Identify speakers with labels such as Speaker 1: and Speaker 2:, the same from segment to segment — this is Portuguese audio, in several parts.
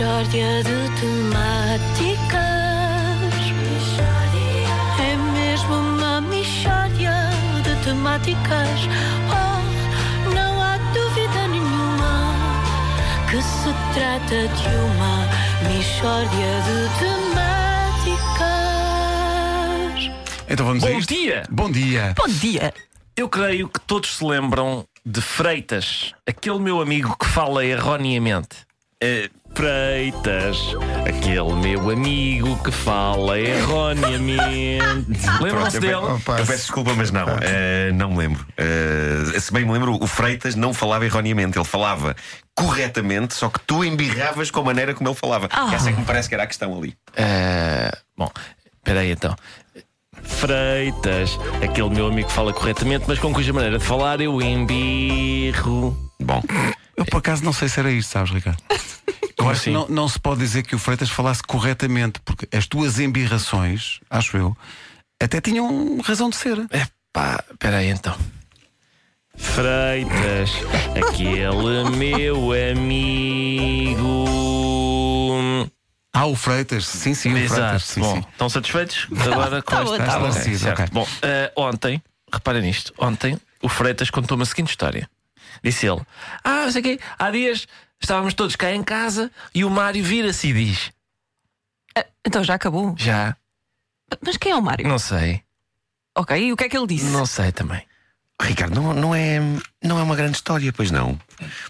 Speaker 1: Mishória de temáticas. É mesmo uma mishória de temáticas. Oh, não há dúvida nenhuma que se trata de uma mishória de temáticas.
Speaker 2: Então vamos a
Speaker 3: Bom
Speaker 2: isto.
Speaker 3: dia!
Speaker 2: Bom dia.
Speaker 4: Bom dia.
Speaker 3: Eu creio que todos se lembram de Freitas, aquele meu amigo que fala erroneamente. Eh, Freitas, aquele meu amigo que fala erroneamente. Lembram-se
Speaker 5: eu,
Speaker 3: dele?
Speaker 5: Eu peço desculpa, mas não, eh, não me lembro. Eh, se bem me lembro, o Freitas não falava erroneamente, ele falava corretamente, só que tu embirravas com a maneira como ele falava. Essa é que me parece que era a questão ali.
Speaker 3: Eh, bom, espera aí então. Freitas, aquele meu amigo que fala corretamente, mas com cuja maneira de falar eu embirro.
Speaker 5: Bom,
Speaker 2: Eu por acaso não sei se era isto, sabes, Ricardo? Eu acho que
Speaker 3: assim?
Speaker 2: não, não se pode dizer que o Freitas falasse corretamente, porque as tuas embirrações, acho eu, até tinham razão de ser.
Speaker 3: Epá, espera aí então. Freitas, aquele meu amigo.
Speaker 2: Ah, o Freitas, sim, sim, o Freitas.
Speaker 3: Exato.
Speaker 2: Sim,
Speaker 3: Bom,
Speaker 2: sim.
Speaker 3: estão satisfeitos agora com esta?
Speaker 4: tá.
Speaker 3: Ok,
Speaker 2: Esclarecido,
Speaker 3: certo.
Speaker 2: ok.
Speaker 3: Bom, eh, ontem, reparem nisto, ontem o Freitas contou-me a seguinte história. Disse ele: Ah, não sei o quê, há dias estávamos todos cá em casa e o Mário vira-se e diz:
Speaker 4: Ah, Então já acabou.
Speaker 3: Já,
Speaker 4: Mas quem é o Mário?
Speaker 3: não sei,
Speaker 4: Ok, e o que é que ele disse?
Speaker 3: não sei também.
Speaker 5: Ricardo, não, não, é, não é uma grande história, pois não.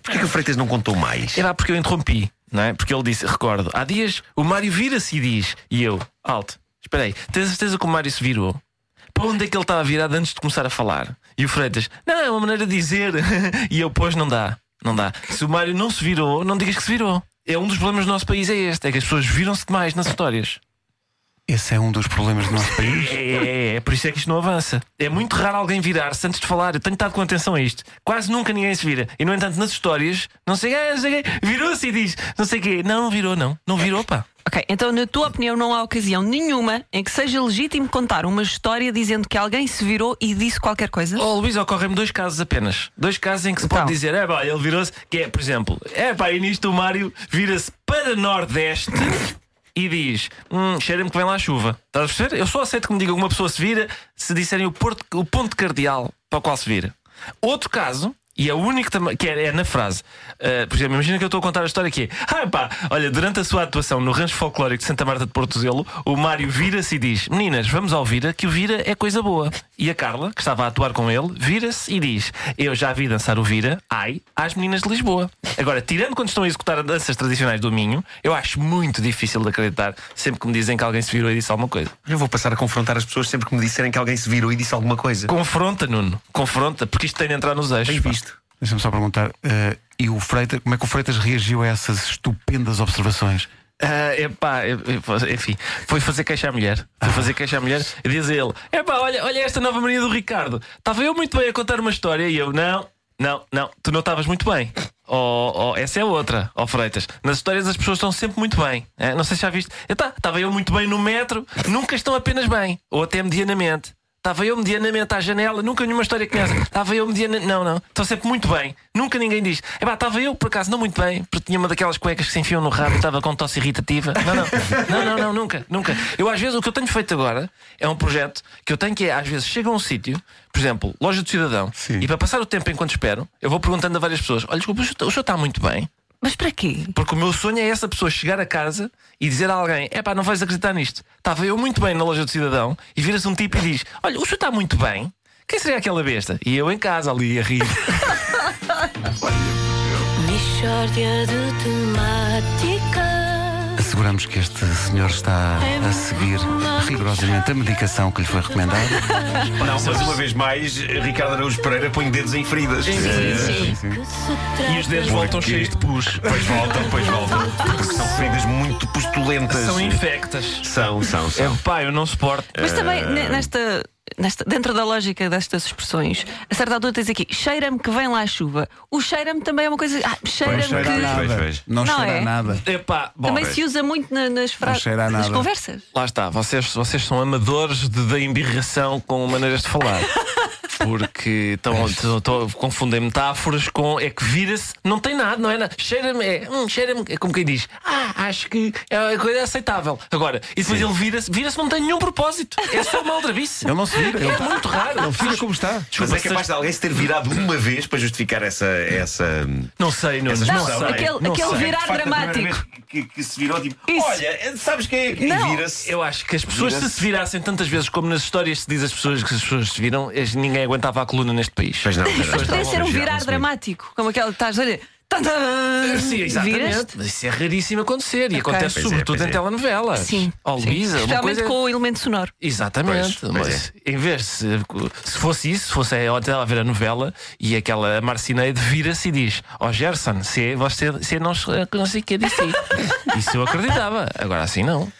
Speaker 5: Porquê que o Freitas não contou mais?
Speaker 3: É lá porque eu interrompi, não é? Porque ele disse, recordo, há dias o Mário vira-se e diz, e eu, alto, espera aí, tens a certeza que o Mário se virou? Para onde é que ele estava virado antes de começar a falar? E o Freitas, não, é uma maneira de dizer. e eu, pois não dá, não dá. Se o Mário não se virou, não digas que se virou. É um dos problemas do nosso país, é este, é que as pessoas viram-se demais nas histórias.
Speaker 2: Esse é um dos problemas do nosso país.
Speaker 3: É, é, é, por isso é que isto não avança. É muito raro alguém virar-se antes de falar. Eu tenho estado com atenção a isto. Quase nunca ninguém se vira. E no entanto, nas histórias, não sei, ah, não sei virou-se e diz, não sei o quê. Não, não virou, não. Não virou, pá.
Speaker 4: Ok, então na tua opinião não há ocasião nenhuma em que seja legítimo contar uma história dizendo que alguém se virou e disse qualquer coisa?
Speaker 3: Oh, Luís, ocorrem-me dois casos apenas. Dois casos em que se
Speaker 4: Então.
Speaker 3: pode dizer, é pá, ele virou-se, que é, por exemplo, é pá, e nisto o Mário vira-se para Nordeste e diz: Hum, cheira-me que vem lá a chuva. Estás a perceber? Eu só aceito que me digam que uma pessoa se vira se disserem o, porto- o ponto cardeal para o qual se vira. Outro caso. E é o único também, que é, é na frase. Uh, por exemplo, imagina que eu estou a contar a história que é: Ah, pá, olha, durante a sua atuação no Rancho Folclórico de Santa Marta de Porto Zelo, o Mário vira-se e diz: Meninas, vamos ao Vira, que o Vira é coisa boa. E a Carla, que estava a atuar com ele, vira-se e diz: Eu já vi dançar o Vira, ai, às meninas de Lisboa. Agora, tirando quando estão a executar danças tradicionais do Minho, eu acho muito difícil de acreditar sempre que me dizem que alguém se virou e disse alguma coisa.
Speaker 5: Eu vou passar a confrontar as pessoas sempre que me disserem que alguém se virou e disse alguma coisa.
Speaker 3: Confronta, Nuno, confronta, porque isto tem de entrar nos eixos.
Speaker 5: Bem visto.
Speaker 2: Deixa-me só perguntar. eh, e o Freitas, como é que o Freitas reagiu a essas estupendas observações?
Speaker 3: Ah, epá, eu- eu- enfim, foi fazer queixa à mulher. Foi fazer queixa à mulher e diz ele: Epá, olha, olha esta nova mania do Ricardo. Estava eu muito bem a contar uma história e eu, não, não, não, tu não estavas muito bem. Oh, oh, essa é outra, ó Freitas. Nas histórias as pessoas estão sempre muito bem. É, Não sei se já viste. Estava eu muito bem no metro, nunca estão apenas bem. Ou até medianamente. Estava eu medianamente à janela, nunca nenhuma história conhece. Estava eu medianamente. Não, não. Estão sempre muito bem. Nunca ninguém diz. Estava eu, por acaso, não muito bem, porque tinha uma daquelas cuecas que se enfiam no rabo e estava com tosse irritativa. Não, não. Não, não, não, nunca, nunca. Eu, às vezes, o que eu tenho feito agora é um projeto que eu tenho que é, às vezes, chego a um sítio, por exemplo, loja do cidadão,
Speaker 2: Sim.
Speaker 3: e para passar o tempo enquanto espero, eu vou perguntando a várias pessoas: olha, desculpa, o senhor está muito bem?
Speaker 4: Mas para quê?
Speaker 3: Porque o meu sonho é essa pessoa chegar a casa e dizer a alguém: é pá, não vais acreditar nisto. Estava eu muito bem na loja do cidadão e vira-se um tipo e diz: Olha, o senhor está muito bem. Quem seria aquela besta? E eu em casa ali a rir.
Speaker 1: Mishória de temáticas.
Speaker 2: Asseguramos que este senhor está a seguir rigorosamente a medicação que lhe foi recomendada.
Speaker 5: Não, mas uma vez mais, Ricardo Araújo Pereira põe dedos em feridas.
Speaker 4: sim.
Speaker 1: Que se trata
Speaker 3: E os dedos voltam cheios de pus.
Speaker 5: Pois voltam, pois voltam. Porque são feridas muito postulentas.
Speaker 3: São infectas.
Speaker 5: São, são,
Speaker 3: É
Speaker 5: são.
Speaker 3: pá, eu não suporto.
Speaker 4: Mas também ne- nesta, nesta, dentro da lógica destas expressões, a certa altura tens aqui, cheira-me que vem lá a chuva. O cheira-me também é uma coisa. Ah, cheira-me
Speaker 2: cheira
Speaker 4: que.
Speaker 2: nada.
Speaker 5: Pois, pois.
Speaker 2: Não,
Speaker 4: Não
Speaker 2: cheira
Speaker 4: é?
Speaker 2: a nada.
Speaker 3: É pá, bom.
Speaker 4: Também se usa muito na- nas frases, nas
Speaker 2: nada.
Speaker 4: conversas.
Speaker 3: Lá está, vocês, vocês são amadores da embirração com maneiras de falar. Porque estão a confundir metáforas com. É que vira-se, não tem nada, não é nada. Cheira-me, é, hum, cheira-me, é como quem diz, ah, acho que é a coisa aceitável. Agora, e depois ele vira-se, vira-se, não tem nenhum propósito. É só uma aldrabice.
Speaker 2: Ele não se vira.
Speaker 3: É
Speaker 2: Ele,
Speaker 3: muito raro.
Speaker 2: ele fica como está.
Speaker 5: Mas
Speaker 3: Desculpa,
Speaker 5: é capaz de alguém se ter virado uma vez para justificar essa. essa...
Speaker 3: Não sei, não,
Speaker 5: Essa
Speaker 3: não, sei.
Speaker 5: não é?
Speaker 4: aquele-
Speaker 3: não
Speaker 4: aquele
Speaker 3: sei.
Speaker 4: virar
Speaker 5: facto,
Speaker 4: dramático.
Speaker 5: Que, que se virou tipo,
Speaker 4: Isso.
Speaker 5: olha, sabes quem é que
Speaker 4: Não.
Speaker 5: vira-se?
Speaker 3: Eu acho que as pessoas se
Speaker 5: Vira-se.
Speaker 3: se virassem tantas vezes como nas histórias se diz as pessoas que as pessoas se viram, ninguém aguentava a coluna neste país.
Speaker 5: Pois não,
Speaker 4: Mas podia ser um virar dramático, como aquele que estás a dizer. Tan, tan,
Speaker 3: Sim,
Speaker 4: viraste.
Speaker 3: exatamente. Mas isso é raríssimo acontecer e
Speaker 4: Ok.
Speaker 3: acontece
Speaker 5: Pois é,
Speaker 3: sobretudo
Speaker 5: pois
Speaker 3: em
Speaker 5: é.
Speaker 3: telenovelas.
Speaker 4: Sim.
Speaker 3: Ou. Luísa,
Speaker 4: Especialmente
Speaker 3: coisa...
Speaker 4: com o elemento sonoro.
Speaker 3: Exatamente,
Speaker 5: Pois, pois
Speaker 3: mas em vez de se, se fosse isso, se fosse a ela a ver a novela e aquela Marcineide vira-se e diz: Ó oh, Gerson, se você, se não, não sei o que disse. Isso eu acreditava, agora assim não.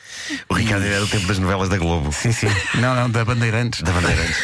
Speaker 5: O Ricardo era do tempo das novelas da Globo.
Speaker 2: Sim, sim. Não, não, da Bandeirantes.
Speaker 5: Da Bandeirantes.